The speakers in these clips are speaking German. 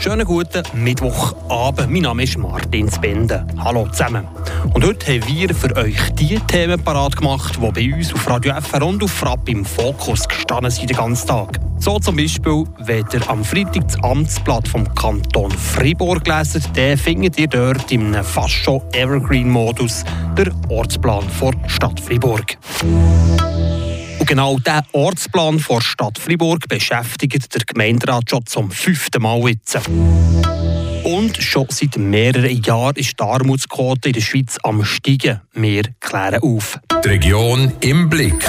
Schönen guten Mittwochabend. Mein Name ist Martin Spende. Hallo zusammen. Und heute haben wir für euch die Themen parat gemacht, die bei uns auf Radio FR und auf Frapp im Fokus gestanden sind den ganzen Tag. So zum Beispiel, wenn ihr am Freitag das Amtsblatt vom Kanton Fribourg lesen, dann findet ihr dort im fast schon Evergreen-Modus den Ortsplan der Stadt Fribourg. Und genau dieser Ortsplan der Stadt Fribourg beschäftigt der Gemeinderat schon zum fünften Mal jetzt. Und schon seit mehreren Jahren ist die Armutsquote in der Schweiz am steigen. Wir klären auf. Die Region im Blick.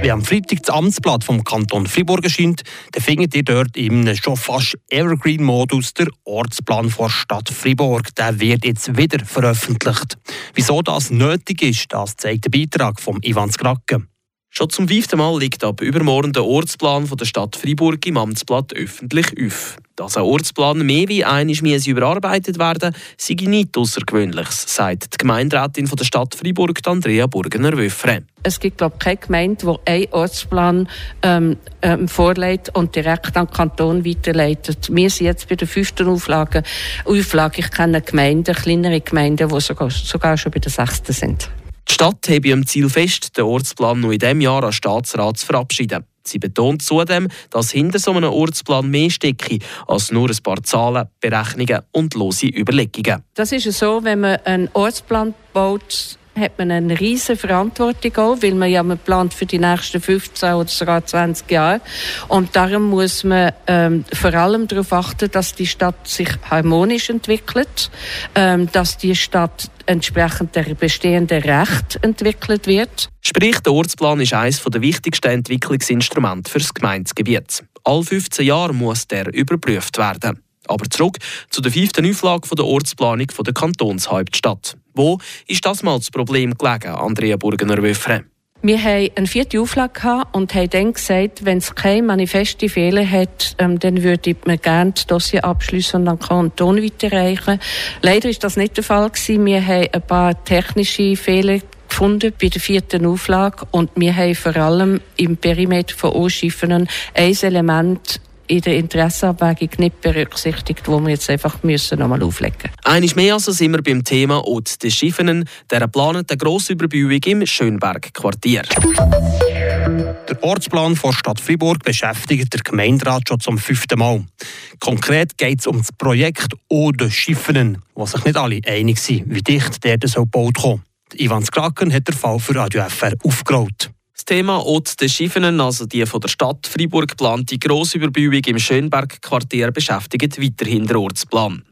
Wenn am Freitag das Amtsblatt vom Kanton Fribourg erscheint, dann findet ihr dort im schon fast Evergreen-Modus der Ortsplan der Stadt Fribourg. Der wird jetzt wieder veröffentlicht. Wieso das nötig ist, das zeigt der Beitrag von Ivan Skracke. Schon zum fünften Mal liegt ab übermorgen der Ortsplan von der Stadt Freiburg im Amtsblatt öffentlich auf. Dass ein Ortsplan mehr wie einmal überarbeitet werden sei nichts Außergewöhnliches, sagt die Gemeinderätin von der Stadt Freiburg, Andrea Burgener-Wöffre. Es gibt, glaube ich, keine Gemeinde, die einen Ortsplan ähm, ähm, vorlegt und direkt an den Kanton weiterleitet. Wir sind jetzt bei der fünften Auflage. Auflage ich kenne Gemeinden, kleinere Gemeinden, die sogar, sogar schon bei der sechsten sind. Die Stadt habe im Ziel fest, den Ortsplan noch in diesem Jahr an Staatsrat zu verabschieden. Sie betont zudem, dass hinter so einem Ortsplan mehr stecke als nur ein paar Zahlen, Berechnungen und lose Überlegungen. Das ist so, wenn man einen Ortsplan baut, hat man eine riesige Verantwortung auch, weil man ja plant für die nächsten 15 oder sogar 20 Jahre. Und darum muss man ähm, vor allem darauf achten, dass die Stadt sich harmonisch entwickelt, ähm, dass die Stadt entsprechend der bestehenden Recht entwickelt wird. Sprich, der Ortsplan ist eines der wichtigsten Entwicklungsinstrumente für das Gemeindegebiet. All 15 Jahre muss der überprüft werden. Aber zurück zu der fünften Auflage der Ortsplanung der Kantonshauptstadt. Wo ist das mal das Problem gelegen, Andrea Burgener-Wöffre? Wir hatten eine vierte Auflage und haben dann gesagt, wenn es keine manifeste Fehler hat, ähm, dann würde man gerne das Dossier abschließen und an den Kanton weiterreichen. Leider ist das nicht der Fall gewesen. Wir haben ein paar technische Fehler gefunden bei der vierten Auflage und wir haben vor allem im Perimeter von Oschiffen ein Element in der Interessenabwägung nicht berücksichtigt, wo wir jetzt einfach müssen nochmal auflegen müssen. Eines mehr also sind wir beim Thema Ort des Schiffenen, der geplanten Grossüberbauung im Schönberg-Quartier. Der Ortsplan der Stadt Fribourg beschäftigt der Gemeinderat schon zum fünften Mal. Konkret geht es um das Projekt Eau de Schiffenen, wo sich nicht alle einig sind, wie dicht der soll gebaut kommen. Ivan Skraken hat den Fall für Radio FR aufgerollt. Das Thema Ort des Schiffenen, also die von der Stadt Freiburg geplante Grossüberbauung im Schönberg-Quartier, beschäftigt weiterhin den Ortsplan.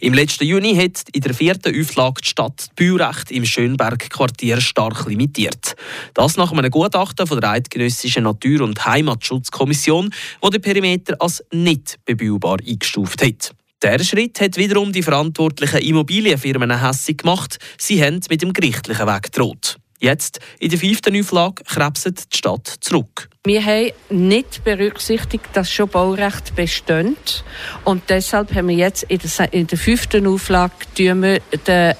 Im letzten Juni hat in der vierten Auflage die Stadt das Baurecht im Schönberg-Quartier stark limitiert. Das nach einem Gutachten von der Eidgenössischen Natur- und Heimatschutzkommission, wo der Perimeter als nicht bebaubar eingestuft hat. Der Schritt hat wiederum die verantwortlichen Immobilienfirmen hässig gemacht. Sie haben mit dem gerichtlichen Weg gedroht. Jetzt, in der fünften Auflage, krebset die Stadt zurück. Wir haben nicht berücksichtigt, dass schon Baurecht besteht. Und deshalb haben wir jetzt in der, in der fünften Auflage den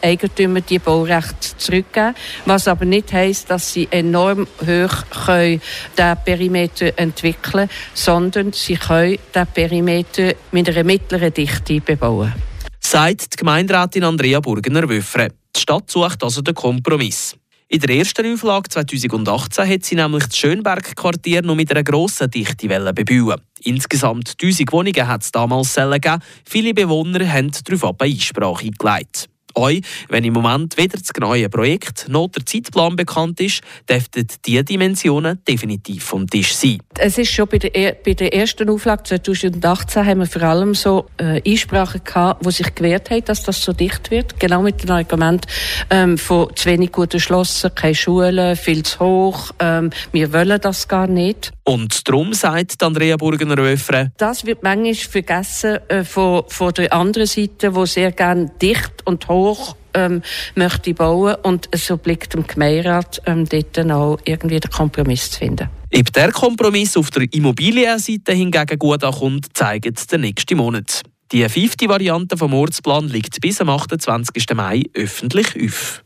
Eigentümern die Baurecht zurückgeben. Was aber nicht heisst, dass sie enorm hoch können den Perimeter entwickeln sondern sie können den Perimeter mit einer mittleren Dichte bebauen. Sagt die Gemeinderätin Andrea Burgener-Wöffre. Die Stadt sucht also den Kompromiss. In der ersten Auflage 2018 hat sie nämlich das Schönberg-Quartier noch mit einer grossen Dichte bebauen. Insgesamt 1000 Wohnungen hat es damals gegeben. Viele Bewohner haben darauf Einsprache eingelegt. Auch wenn im Moment weder das neue Projekt noch der Zeitplan bekannt ist, dürften diese Dimensionen definitiv vom Tisch sein. Es ist schon bei der, bei der ersten Auflage 2018 haben wir vor allem so äh, Einsprachen gehabt, wo sich gewehrt haben, dass das so dicht wird. Genau mit dem Argument ähm, von zu wenig gut erschlossen, keine Schulen, viel zu hoch, ähm, wir wollen das gar nicht. Und darum sagt Andrea Burgener-Röfre. Das wird manchmal vergessen äh, von, von der anderen Seite, wo sehr gern dicht und hoch ähm, möchte bauen und so blickt dem Gemeinderat ähm, dort auch irgendwie den Kompromiss zu finden. Ob der Kompromiss auf der Immobilienseite hingegen gut ankommt, zeigt der nächste Monat. Die fünfte Variante vom Ortsplan liegt bis am 28. Mai öffentlich auf.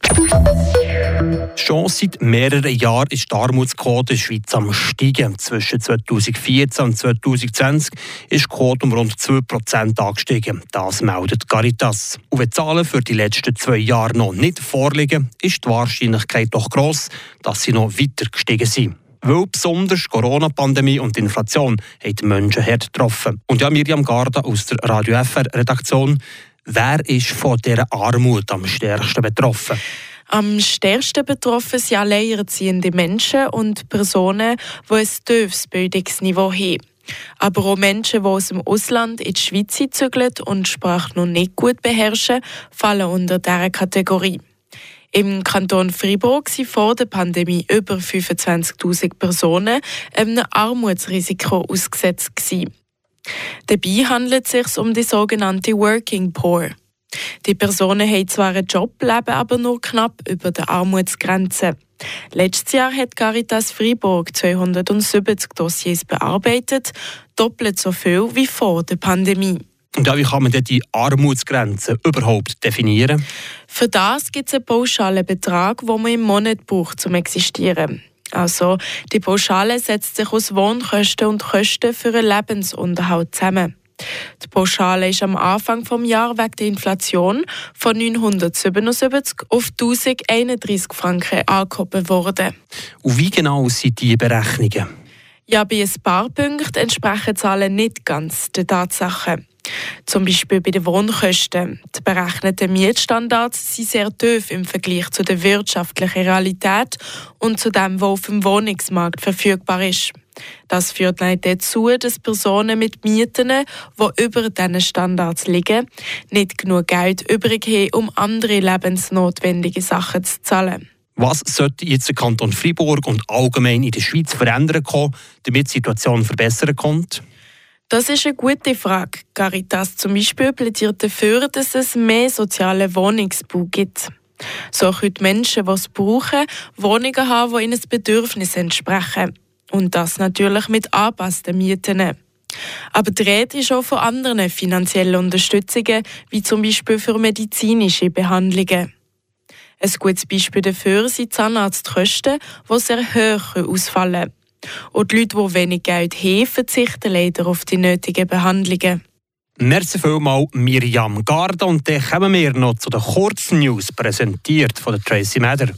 Schon seit mehreren Jahren ist die Armutsquote in der Schweiz am steigen. Zwischen 2014 und 2020 ist die Quote um rund 2% angestiegen. Das meldet Caritas. Und wenn die Zahlen für die letzten zwei Jahre noch nicht vorliegen, ist die Wahrscheinlichkeit doch gross, dass sie noch weiter gestiegen sind. Weil besonders die Corona-Pandemie und die Inflation haben die Menschen hart getroffen. Und ja, Miriam Garda aus der Radio FR-Redaktion, wer ist von dieser Armut am stärksten betroffen? Am stärksten betroffen sind alleinerziehende Menschen und Personen, die ein tiefes Bildungsniveau haben. Aber auch Menschen, die aus dem Ausland in die Schweiz zügeln und Sprache noch nicht gut beherrschen, fallen unter diese Kategorie. Im Kanton Fribourg sind vor der Pandemie über 25.000 Personen einem Armutsrisiko ausgesetzt. Gewesen. Dabei handelt es sich um die sogenannte Working Poor. Die Personen haben zwar einen Job, leben aber nur knapp über der Armutsgrenze. Letztes Jahr hat Caritas Freiburg 270 Dossiers bearbeitet, doppelt so viel wie vor der Pandemie. Und ja, wie kann man denn die Armutsgrenze überhaupt definieren? Für das gibt es einen pauschalen Betrag, den man im Monat braucht, um existieren. Also die Pauschale setzt sich aus Wohnkosten und Kosten für einen Lebensunterhalt zusammen. Die Pauschale ist am Anfang des Jahres wegen der Inflation von 977 auf 1031 Franken angehoben worden. Und wie genau sind diese Berechnungen? Ja, bei ein paar Punkten entsprechen Zahlen nicht ganz den Tatsachen. Zum Beispiel bei den Wohnkosten. Die berechneten Mietstandards sind sehr tief im Vergleich zu der wirtschaftlichen Realität und zu dem, was auf dem Wohnungsmarkt verfügbar ist. Das führt leider dazu, dass Personen mit Mieten, die über diesen Standards liegen, nicht genug Geld übrig haben, um andere lebensnotwendige Sachen zu zahlen. Was sollte jetzt der Kanton Fribourg und allgemein in der Schweiz verändern damit die Situation verbessern kommt? Das ist eine gute Frage. Caritas zum Beispiel plädiert dafür, dass es mehr soziale Wohnungsbau gibt. So können die Menschen, die es brauchen, Wohnungen haben, die ihnen Bedürfnissen entsprechen. Und das natürlich mit angepassten Mieten. Aber die Rede ist auch von anderen finanziellen Unterstützungen, wie zum Beispiel für medizinische Behandlungen. Ein gutes Beispiel dafür sind Zahnarztkosten, die sehr hoch ausfallen Und die Leute, die wenig Geld haben, verzichten leider auf die nötigen Behandlungen. Merci vielmals, Miriam Garda. Und dann kommen wir noch zu den kurzen News, präsentiert von Tracy Mather.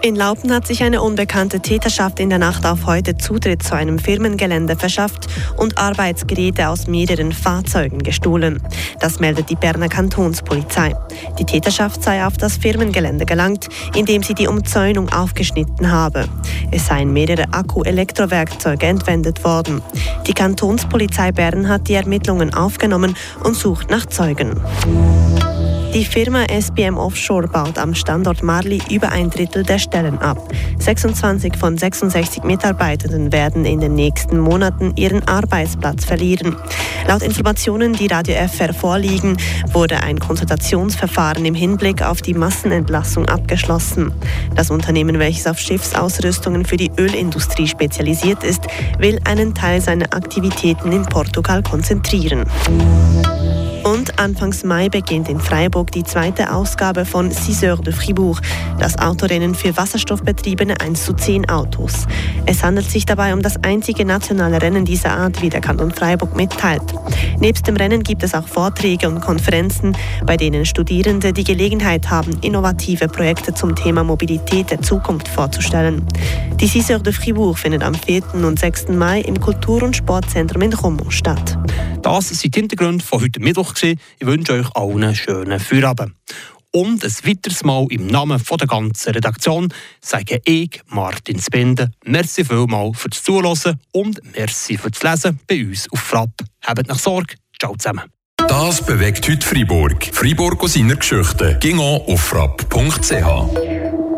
In Laupen hat sich eine unbekannte Täterschaft in der Nacht auf heute Zutritt zu einem Firmengelände verschafft und Arbeitsgeräte aus mehreren Fahrzeugen gestohlen. Das meldet die Berner Kantonspolizei. Die Täterschaft sei auf das Firmengelände gelangt, indem sie die Umzäunung aufgeschnitten habe. Es seien mehrere Akku-Elektrowerkzeuge entwendet worden. Die Kantonspolizei Bern hat die Ermittlungen aufgenommen und sucht nach Zeugen. Die Firma SBM Offshore baut am Standort Marli über ein Drittel der Stellen ab. 26 von 66 Mitarbeitenden werden in den nächsten Monaten ihren Arbeitsplatz verlieren. Laut Informationen, die Radio FR vorliegen, wurde ein Konsultationsverfahren im Hinblick auf die Massenentlassung abgeschlossen. Das Unternehmen, welches auf Schiffsausrüstungen für die Ölindustrie spezialisiert ist, will einen Teil seiner Aktivitäten in Portugal konzentrieren. Und Anfangs Mai beginnt in Freiburg die zweite Ausgabe von Ciseur de Fribourg, das Autorennen für wasserstoffbetriebene 1 zu 10 Autos. Es handelt sich dabei um das einzige nationale Rennen dieser Art, wie der Kanton Freiburg mitteilt. Nebst dem Rennen gibt es auch Vorträge und Konferenzen, bei denen Studierende die Gelegenheit haben, innovative Projekte zum Thema Mobilität der Zukunft vorzustellen. Die Ciseur de Fribourg findet am 4. und 6. Mai im Kultur- und Sportzentrum in Romont statt. Das sind die Hintergründe von heute Mittwoch. Ich wünsche euch allen einen schönen Feierabend. Und ein weiteres Mal im Namen der ganzen Redaktion sage ich, Martin Spinde, merci vielmals fürs Zuhören und merci fürs Lesen bei uns auf Frapp. Habt nach Sorge. Ciao zusammen. Das bewegt heute Freiburg. Freiburg aus seiner Geschichte. Ging auf frapp.ch.